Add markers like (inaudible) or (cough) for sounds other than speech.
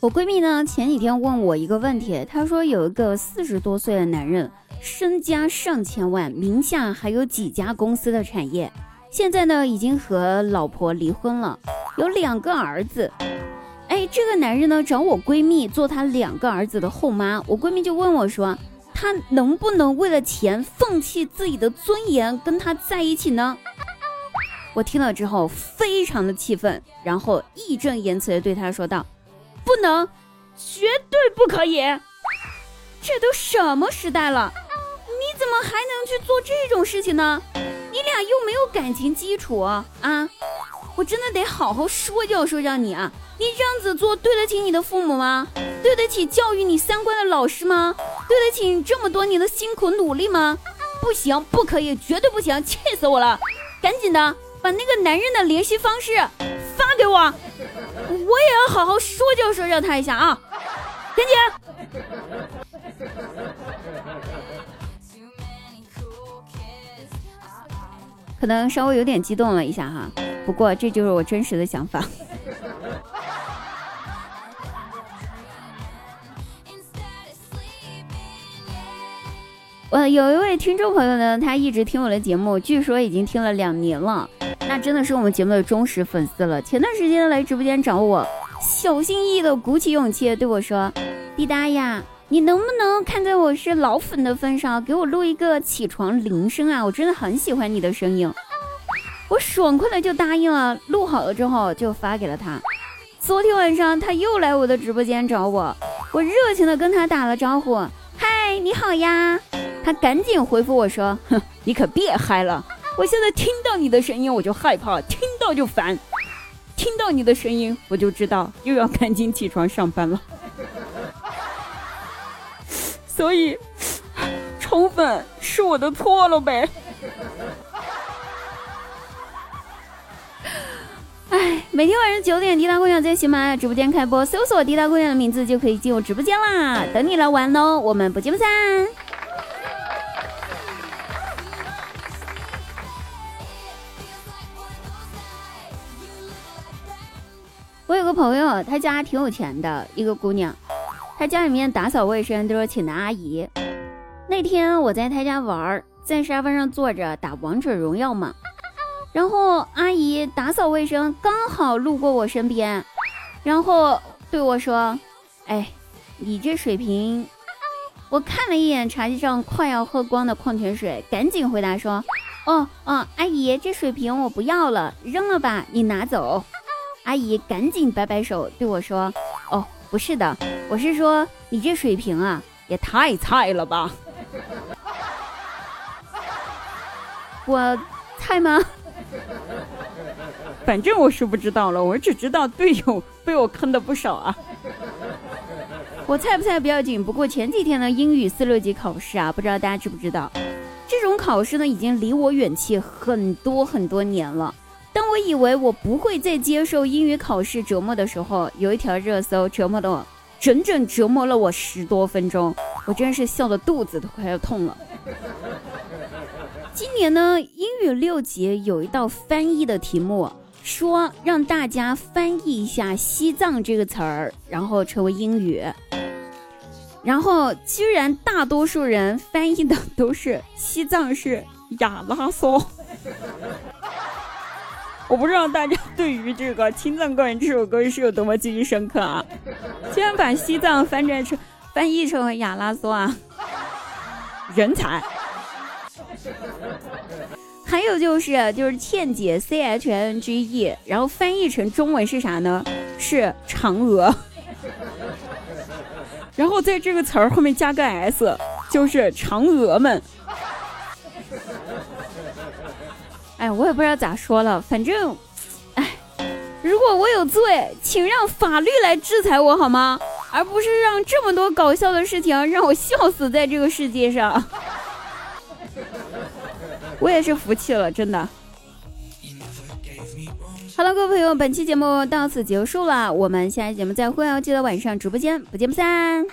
我闺蜜呢前几天问我一个问题，她说有一个四十多岁的男人，身家上千万，名下还有几家公司的产业，现在呢已经和老婆离婚了，有两个儿子。哎，这个男人呢找我闺蜜做他两个儿子的后妈，我闺蜜就问我说，他能不能为了钱放弃自己的尊严跟他在一起呢？我听了之后非常的气愤，然后义正言辞的对他说道：“不能，绝对不可以！这都什么时代了，你怎么还能去做这种事情呢？你俩又没有感情基础啊！我真的得好好说教说教你啊！你这样子做对得起你的父母吗？对得起教育你三观的老师吗？对得起你这么多年的辛苦努力吗？不行，不可以，绝对不行！气死我了！赶紧的！”把那个男人的联系方式发给我，我也要好好说教说教他一下啊！赶紧。可能稍微有点激动了一下哈，不过这就是我真实的想法。我 (laughs) 有一位听众朋友呢，他一直听我的节目，据说已经听了两年了。那真的是我们节目的忠实粉丝了。前段时间来直播间找我，小心翼翼的鼓起勇气对我说：“滴答呀，你能不能看在我是老粉的份上，给我录一个起床铃声啊？我真的很喜欢你的声音。”我爽快的就答应了，录好了之后就发给了他。昨天晚上他又来我的直播间找我，我热情的跟他打了招呼：“嗨，你好呀。”他赶紧回复我说：“哼，你可别嗨了。”我现在听到你的声音我就害怕，听到就烦，听到你的声音我就知道又要赶紧起床上班了。(laughs) 所以，宠粉是我的错了呗。哎，每天晚上九点，滴答姑娘在喜马拉雅直播间开播，搜索滴答姑娘的名字就可以进入直播间啦，等你来玩喽，我们不见不散。我有个朋友，他家挺有钱的一个姑娘，他家里面打扫卫生都是请的阿姨。那天我在他家玩，在沙发上坐着打王者荣耀嘛，然后阿姨打扫卫生刚好路过我身边，然后对我说：“哎，你这水瓶……”我看了一眼茶几上快要喝光的矿泉水，赶紧回答说：“哦哦，阿姨，这水瓶我不要了，扔了吧，你拿走。”阿姨赶紧摆摆手对我说：“哦，不是的，我是说你这水平啊，也太菜了吧！(laughs) 我菜吗？(laughs) 反正我是不知道了，我只知道队友被我坑的不少啊。(laughs) 我菜不菜不要紧，不过前几天的英语四六级考试啊，不知道大家知不知道？这种考试呢，已经离我远去很多很多年了。”当我以为我不会再接受英语考试折磨的时候，有一条热搜折磨的我，整整折磨了我十多分钟，我真是笑的肚子都快要痛了。今年呢，英语六级有一道翻译的题目，说让大家翻译一下“西藏”这个词儿，然后成为英语，然后居然大多数人翻译的都是“西藏是亚拉松”。我不知道大家对于这个《青藏高原》这首歌是有多么记忆深刻啊！竟然把西藏翻译成翻译成为亚拉索啊，人才！还有就是就是倩姐 C H N G E，然后翻译成中文是啥呢？是嫦娥。然后在这个词儿后面加个 S，就是嫦娥们。哎，我也不知道咋说了，反正，哎，如果我有罪，请让法律来制裁我好吗？而不是让这么多搞笑的事情让我笑死在这个世界上。(laughs) 我也是服气了，真的。好了，各位朋友，本期节目到此结束了，我们下期节目再会哦！记得晚上直播间不见不散。